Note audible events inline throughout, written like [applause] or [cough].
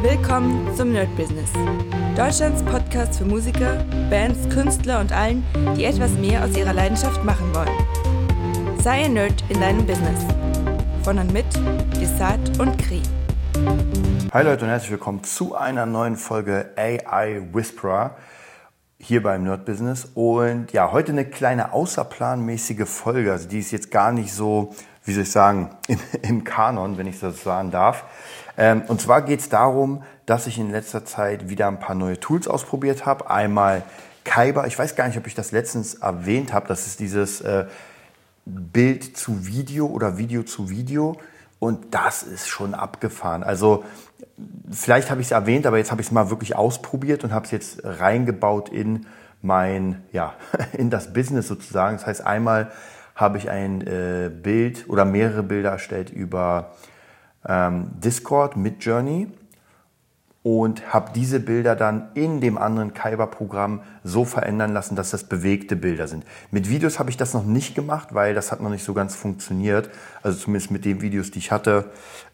Willkommen zum Nerd Business. Deutschlands Podcast für Musiker, Bands, Künstler und allen, die etwas mehr aus ihrer Leidenschaft machen wollen. Sei ein Nerd in deinem Business. Von und mit Desart und Kri. Hi Leute und herzlich willkommen zu einer neuen Folge AI Whisperer hier beim Nerd Business. Und ja, heute eine kleine außerplanmäßige Folge. Also die ist jetzt gar nicht so, wie soll ich sagen, im, im Kanon, wenn ich das sagen darf. Ähm, und zwar geht es darum, dass ich in letzter Zeit wieder ein paar neue Tools ausprobiert habe. Einmal Kyber, ich weiß gar nicht, ob ich das letztens erwähnt habe, das ist dieses äh, Bild zu Video oder Video zu Video. Und das ist schon abgefahren. Also vielleicht habe ich es erwähnt, aber jetzt habe ich es mal wirklich ausprobiert und habe es jetzt reingebaut in mein, ja, [laughs] in das Business sozusagen. Das heißt, einmal habe ich ein äh, Bild oder mehrere Bilder erstellt über ähm, Discord mit Journey und habe diese Bilder dann in dem anderen Kyber-Programm so verändern lassen, dass das bewegte Bilder sind. Mit Videos habe ich das noch nicht gemacht, weil das hat noch nicht so ganz funktioniert. Also zumindest mit den Videos, die ich hatte,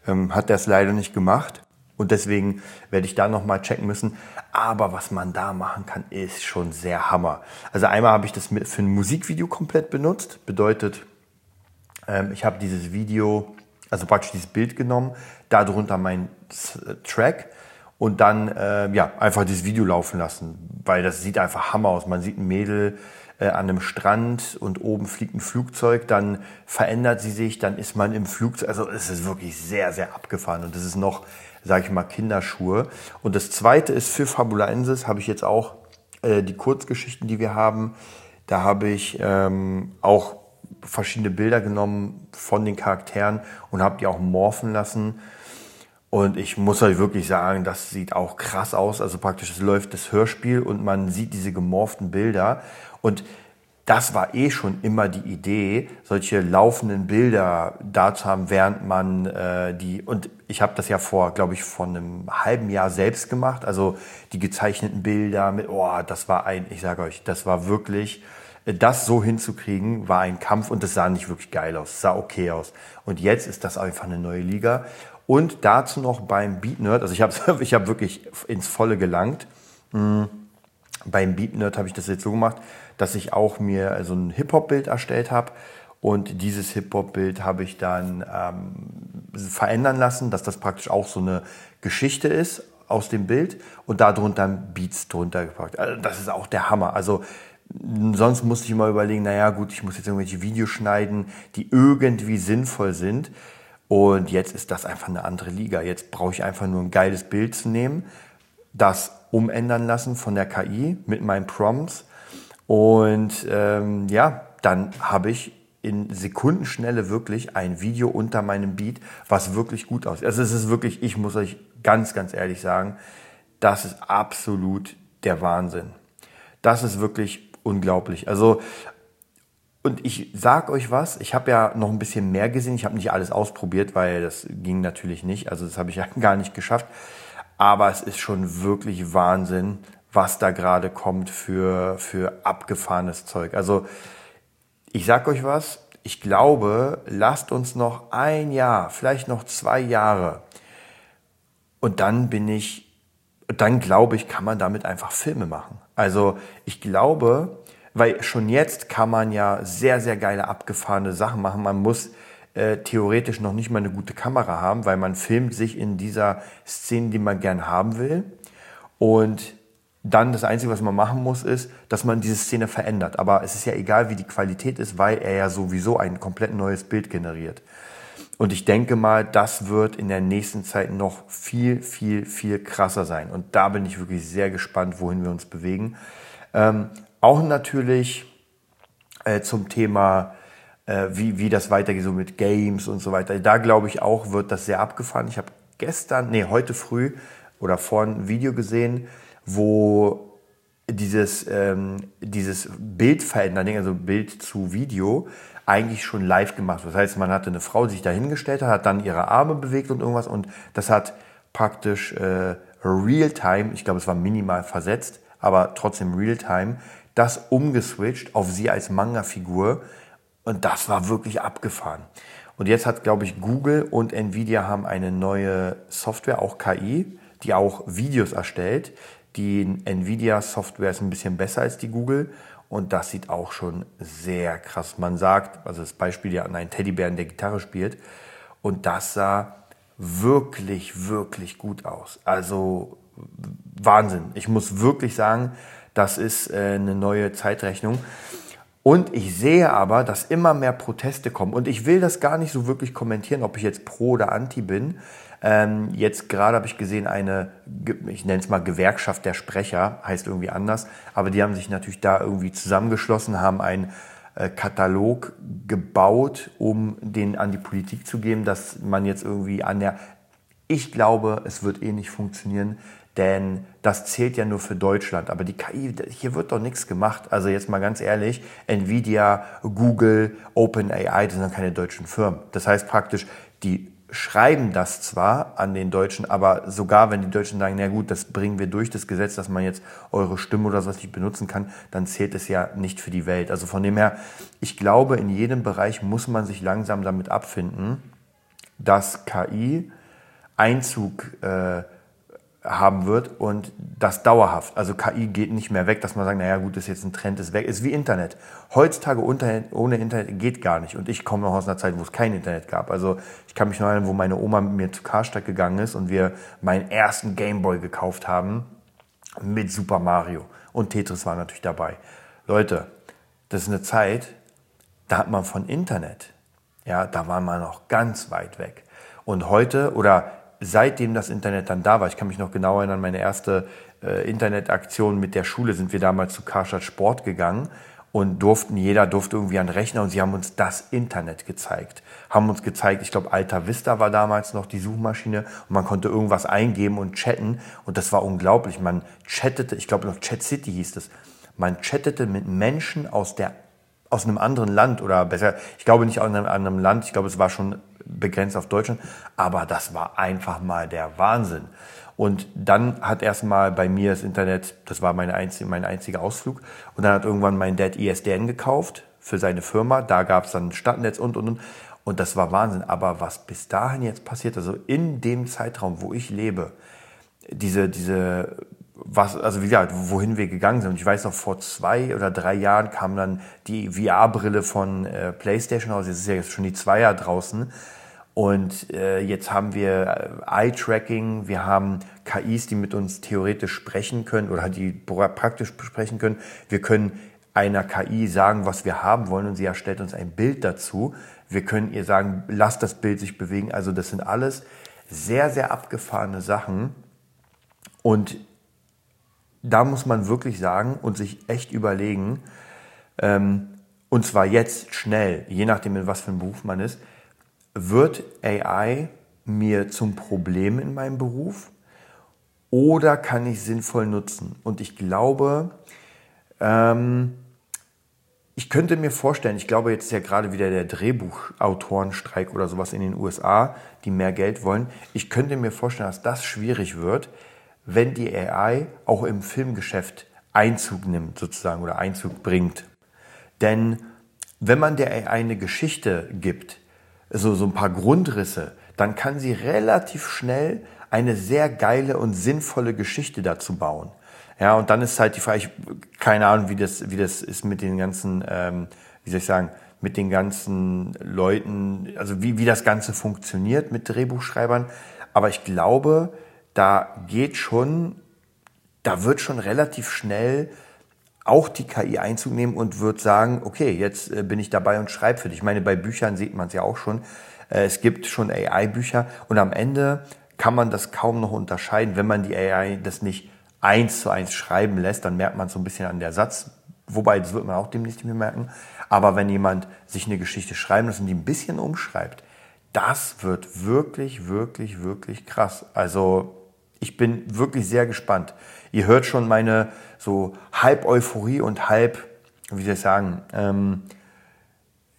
ähm, hat der es leider nicht gemacht. Und deswegen werde ich da nochmal checken müssen. Aber was man da machen kann, ist schon sehr Hammer. Also einmal habe ich das für ein Musikvideo komplett benutzt. Bedeutet, ähm, ich habe dieses Video also praktisch dieses Bild genommen, darunter mein Track und dann äh, ja einfach dieses Video laufen lassen, weil das sieht einfach Hammer aus. Man sieht ein Mädel äh, an einem Strand und oben fliegt ein Flugzeug, dann verändert sie sich, dann ist man im Flugzeug. Also es ist wirklich sehr, sehr abgefahren und das ist noch, sage ich mal, Kinderschuhe. Und das Zweite ist für Fabulensis habe ich jetzt auch äh, die Kurzgeschichten, die wir haben. Da habe ich ähm, auch verschiedene Bilder genommen von den Charakteren und habe die auch morphen lassen. Und ich muss euch wirklich sagen, das sieht auch krass aus. Also praktisch, es läuft das Hörspiel und man sieht diese gemorften Bilder. Und das war eh schon immer die Idee, solche laufenden Bilder da zu haben, während man äh, die und ich habe das ja vor, glaube ich, vor einem halben Jahr selbst gemacht. Also die gezeichneten Bilder mit, oh, das war ein, ich sage euch, das war wirklich das so hinzukriegen, war ein Kampf und es sah nicht wirklich geil aus, sah okay aus. Und jetzt ist das einfach eine neue Liga. Und dazu noch beim Beat Nerd, also ich habe [laughs] ich hab wirklich ins Volle gelangt. Mhm. Beim Beat Nerd habe ich das jetzt so gemacht, dass ich auch mir so also ein Hip-Hop-Bild erstellt habe. Und dieses Hip-Hop-Bild habe ich dann ähm, verändern lassen, dass das praktisch auch so eine Geschichte ist aus dem Bild und darunter Beats drunter gepackt. Also das ist auch der Hammer. Also Sonst musste ich immer überlegen, naja gut, ich muss jetzt irgendwelche Videos schneiden, die irgendwie sinnvoll sind. Und jetzt ist das einfach eine andere Liga. Jetzt brauche ich einfach nur ein geiles Bild zu nehmen, das umändern lassen von der KI mit meinen Prompts. Und ähm, ja, dann habe ich in Sekundenschnelle wirklich ein Video unter meinem Beat, was wirklich gut aussieht. Also es ist wirklich, ich muss euch ganz, ganz ehrlich sagen, das ist absolut der Wahnsinn. Das ist wirklich unglaublich. Also und ich sag euch was, ich habe ja noch ein bisschen mehr gesehen. Ich habe nicht alles ausprobiert, weil das ging natürlich nicht. Also das habe ich ja [laughs] gar nicht geschafft. Aber es ist schon wirklich Wahnsinn, was da gerade kommt für, für abgefahrenes Zeug. Also ich sag euch was, ich glaube, lasst uns noch ein Jahr, vielleicht noch zwei Jahre. Und dann bin ich, dann glaube ich, kann man damit einfach Filme machen. Also ich glaube, weil schon jetzt kann man ja sehr, sehr geile abgefahrene Sachen machen. Man muss äh, theoretisch noch nicht mal eine gute Kamera haben, weil man filmt sich in dieser Szene, die man gern haben will. Und dann das Einzige, was man machen muss, ist, dass man diese Szene verändert. Aber es ist ja egal, wie die Qualität ist, weil er ja sowieso ein komplett neues Bild generiert. Und ich denke mal, das wird in der nächsten Zeit noch viel, viel, viel krasser sein. Und da bin ich wirklich sehr gespannt, wohin wir uns bewegen. Ähm, auch natürlich äh, zum Thema, äh, wie, wie das weitergeht, so mit Games und so weiter. Da glaube ich auch, wird das sehr abgefahren. Ich habe gestern, nee, heute früh oder vorhin ein Video gesehen, wo dieses, ähm, dieses Bild verändern, also Bild zu Video, eigentlich schon live gemacht. Das heißt, man hatte eine Frau, die sich da hingestellt hat, hat dann ihre Arme bewegt und irgendwas und das hat praktisch äh, real-time, ich glaube, es war minimal versetzt, aber trotzdem real-time, das umgeswitcht auf sie als Manga-Figur und das war wirklich abgefahren. Und jetzt hat, glaube ich, Google und Nvidia haben eine neue Software, auch KI, die auch Videos erstellt. Die Nvidia-Software ist ein bisschen besser als die Google und das sieht auch schon sehr krass. Man sagt, also das Beispiel ja an einen Teddybären, der Gitarre spielt und das sah wirklich, wirklich gut aus. Also Wahnsinn. Ich muss wirklich sagen, das ist äh, eine neue Zeitrechnung. Und ich sehe aber, dass immer mehr Proteste kommen. Und ich will das gar nicht so wirklich kommentieren, ob ich jetzt pro oder anti bin. Ähm, jetzt gerade habe ich gesehen, eine, ich nenne es mal Gewerkschaft der Sprecher, heißt irgendwie anders, aber die haben sich natürlich da irgendwie zusammengeschlossen, haben einen äh, Katalog gebaut, um den an die Politik zu geben, dass man jetzt irgendwie an der, ich glaube, es wird eh nicht funktionieren, denn das zählt ja nur für Deutschland. Aber die KI, hier wird doch nichts gemacht. Also jetzt mal ganz ehrlich, Nvidia, Google, OpenAI, das sind keine deutschen Firmen. Das heißt praktisch, die schreiben das zwar an den Deutschen, aber sogar wenn die Deutschen sagen, na gut, das bringen wir durch das Gesetz, dass man jetzt eure Stimme oder sowas nicht benutzen kann, dann zählt es ja nicht für die Welt. Also von dem her, ich glaube, in jedem Bereich muss man sich langsam damit abfinden, dass KI Einzug äh, haben wird und das dauerhaft. Also KI geht nicht mehr weg, dass man sagt, naja gut, das ist jetzt ein Trend, ist weg. Ist wie Internet. Heutzutage ohne Internet geht gar nicht. Und ich komme noch aus einer Zeit, wo es kein Internet gab. Also ich kann mich noch erinnern, wo meine Oma mit mir zu Karstadt gegangen ist und wir meinen ersten Gameboy gekauft haben mit Super Mario. Und Tetris war natürlich dabei. Leute, das ist eine Zeit, da hat man von Internet, ja, da war man noch ganz weit weg. Und heute oder seitdem das Internet dann da war, ich kann mich noch genau erinnern, meine erste äh, Internetaktion mit der Schule sind wir damals zu Karstadt Sport gegangen und durften, jeder durfte irgendwie an Rechner und sie haben uns das Internet gezeigt. Haben uns gezeigt, ich glaube, Alta Vista war damals noch die Suchmaschine und man konnte irgendwas eingeben und chatten und das war unglaublich. Man chattete, ich glaube noch Chat City hieß es, man chattete mit Menschen aus der aus einem anderen Land oder besser, ich glaube nicht aus einem anderen Land, ich glaube, es war schon begrenzt auf Deutschland, aber das war einfach mal der Wahnsinn. Und dann hat erstmal bei mir das Internet, das war meine einzige, mein einziger Ausflug, und dann hat irgendwann mein Dad ISDN gekauft für seine Firma, da gab es dann Stadtnetz und und und. Und das war Wahnsinn. Aber was bis dahin jetzt passiert, also in dem Zeitraum, wo ich lebe, diese, diese was, also wie gesagt, wohin wir gegangen sind. Ich weiß noch, vor zwei oder drei Jahren kam dann die VR-Brille von äh, PlayStation raus. Jetzt ist ja jetzt schon die Zweier draußen. Und äh, jetzt haben wir äh, Eye-Tracking, wir haben KIs, die mit uns theoretisch sprechen können oder die praktisch besprechen können. Wir können einer KI sagen, was wir haben wollen und sie erstellt uns ein Bild dazu. Wir können ihr sagen, lass das Bild sich bewegen. Also das sind alles sehr, sehr abgefahrene Sachen. Und da muss man wirklich sagen und sich echt überlegen, ähm, und zwar jetzt schnell, je nachdem, in was für einem Beruf man ist, wird AI mir zum Problem in meinem Beruf oder kann ich sinnvoll nutzen? Und ich glaube, ähm, ich könnte mir vorstellen, ich glaube, jetzt ist ja gerade wieder der Drehbuchautorenstreik oder sowas in den USA, die mehr Geld wollen. Ich könnte mir vorstellen, dass das schwierig wird, wenn die AI auch im Filmgeschäft Einzug nimmt sozusagen oder Einzug bringt. Denn wenn man der AI eine Geschichte gibt, so, so ein paar Grundrisse, dann kann sie relativ schnell eine sehr geile und sinnvolle Geschichte dazu bauen. Ja, und dann ist halt die Frage, ich, keine Ahnung, wie das, wie das ist mit den ganzen, ähm, wie soll ich sagen, mit den ganzen Leuten, also wie, wie das Ganze funktioniert mit Drehbuchschreibern. Aber ich glaube, da geht schon, da wird schon relativ schnell auch die KI Einzug nehmen und wird sagen, okay, jetzt äh, bin ich dabei und schreibe für dich. Ich meine, bei Büchern sieht man es ja auch schon. Äh, es gibt schon AI-Bücher und am Ende kann man das kaum noch unterscheiden. Wenn man die AI das nicht eins zu eins schreiben lässt, dann merkt man so ein bisschen an der Satz. Wobei, das wird man auch demnächst nicht mehr merken. Aber wenn jemand sich eine Geschichte schreiben lässt und die ein bisschen umschreibt, das wird wirklich, wirklich, wirklich krass. Also ich bin wirklich sehr gespannt. Ihr hört schon meine so halb Euphorie und halb, wie soll ich sagen, ähm,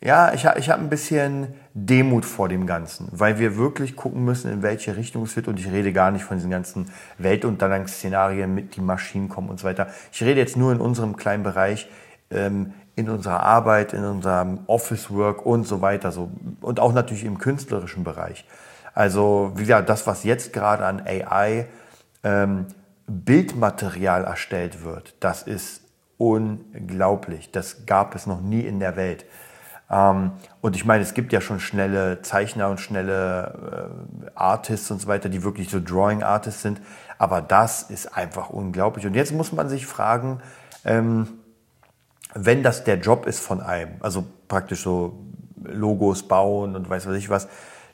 ja, ich, ich habe ein bisschen Demut vor dem Ganzen, weil wir wirklich gucken müssen, in welche Richtung es wird. Und ich rede gar nicht von diesen ganzen Weltuntergangsszenarien mit die Maschinen kommen und so weiter. Ich rede jetzt nur in unserem kleinen Bereich, ähm, in unserer Arbeit, in unserem Office Work und so weiter. So. Und auch natürlich im künstlerischen Bereich. Also, wie gesagt, das, was jetzt gerade an AI ähm, Bildmaterial erstellt wird, das ist unglaublich. Das gab es noch nie in der Welt. Ähm, und ich meine, es gibt ja schon schnelle Zeichner und schnelle äh, Artists und so weiter, die wirklich so Drawing Artists sind. Aber das ist einfach unglaublich. Und jetzt muss man sich fragen, ähm, wenn das der Job ist von einem, also praktisch so Logos bauen und weiß was ich was,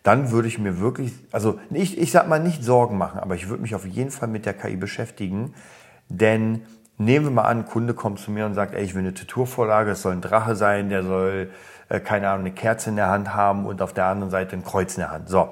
dann würde ich mir wirklich, also ich, ich sag mal nicht Sorgen machen, aber ich würde mich auf jeden Fall mit der KI beschäftigen, denn nehmen wir mal an, ein Kunde kommt zu mir und sagt, ey, ich will eine Tutorvorlage, es soll ein Drache sein, der soll, äh, keine Ahnung, eine Kerze in der Hand haben und auf der anderen Seite ein Kreuz in der Hand. So.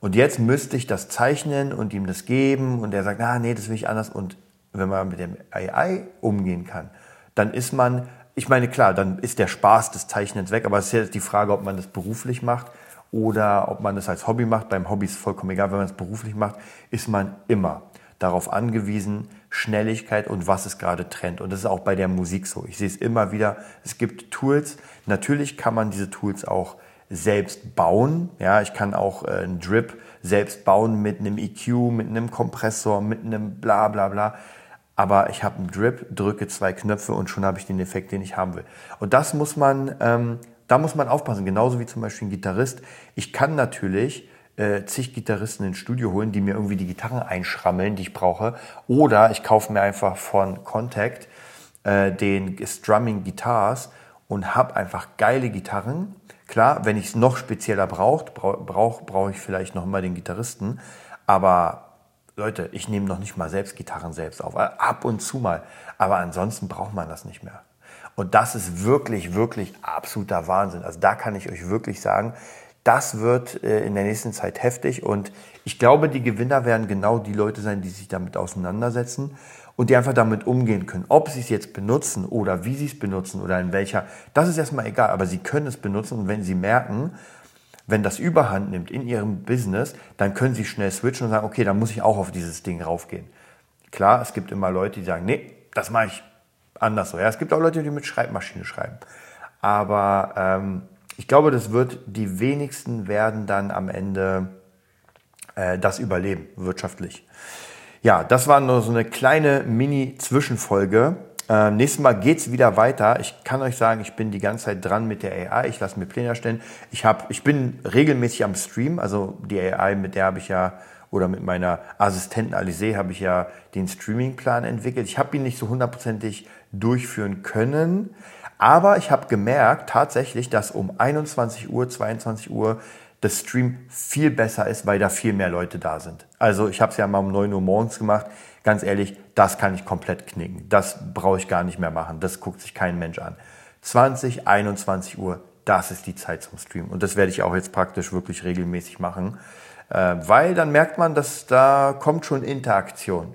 Und jetzt müsste ich das zeichnen und ihm das geben und er sagt, ah, nee, das will ich anders. Und wenn man mit dem AI umgehen kann, dann ist man, ich meine, klar, dann ist der Spaß des Zeichnens weg, aber es ist jetzt die Frage, ob man das beruflich macht oder ob man das als Hobby macht. Beim Hobby ist es vollkommen egal, wenn man es beruflich macht, ist man immer darauf angewiesen, Schnelligkeit und was ist gerade Trend. Und das ist auch bei der Musik so. Ich sehe es immer wieder. Es gibt Tools. Natürlich kann man diese Tools auch selbst bauen. Ja, ich kann auch äh, einen Drip selbst bauen mit einem EQ, mit einem Kompressor, mit einem bla bla bla aber ich habe einen Drip, drücke zwei Knöpfe und schon habe ich den Effekt, den ich haben will. Und das muss man, ähm, da muss man aufpassen, genauso wie zum Beispiel ein Gitarrist. Ich kann natürlich äh, zig Gitarristen ins Studio holen, die mir irgendwie die Gitarren einschrammeln, die ich brauche, oder ich kaufe mir einfach von Contact äh, den Strumming Guitars und habe einfach geile Gitarren. Klar, wenn ich es noch spezieller brauche, brauche brauch, ich vielleicht noch mal den Gitarristen, aber Leute, ich nehme noch nicht mal selbst Gitarren selbst auf. Ab und zu mal. Aber ansonsten braucht man das nicht mehr. Und das ist wirklich, wirklich absoluter Wahnsinn. Also da kann ich euch wirklich sagen, das wird äh, in der nächsten Zeit heftig. Und ich glaube, die Gewinner werden genau die Leute sein, die sich damit auseinandersetzen und die einfach damit umgehen können. Ob sie es jetzt benutzen oder wie sie es benutzen oder in welcher, das ist erstmal egal. Aber sie können es benutzen und wenn sie merken, wenn das Überhand nimmt in ihrem Business, dann können sie schnell switchen und sagen, okay, dann muss ich auch auf dieses Ding raufgehen. Klar, es gibt immer Leute, die sagen, nee, das mache ich anders so. Ja, es gibt auch Leute, die mit Schreibmaschine schreiben. Aber ähm, ich glaube, das wird die wenigsten werden dann am Ende äh, das überleben, wirtschaftlich. Ja, das war nur so eine kleine Mini-Zwischenfolge. Äh, nächstes Mal geht's wieder weiter. Ich kann euch sagen, ich bin die ganze Zeit dran mit der AI. Ich lasse mir Pläne erstellen. Ich, hab, ich bin regelmäßig am Stream. Also die AI, mit der habe ich ja, oder mit meiner Assistentin Alice habe ich ja den Streamingplan entwickelt. Ich habe ihn nicht so hundertprozentig durchführen können. Aber ich habe gemerkt tatsächlich, dass um 21 Uhr, 22 Uhr das Stream viel besser ist, weil da viel mehr Leute da sind. Also ich habe es ja mal um 9 Uhr morgens gemacht ganz ehrlich, das kann ich komplett knicken. Das brauche ich gar nicht mehr machen. Das guckt sich kein Mensch an. 20, 21 Uhr, das ist die Zeit zum Streamen. Und das werde ich auch jetzt praktisch wirklich regelmäßig machen, äh, weil dann merkt man, dass da kommt schon Interaktion.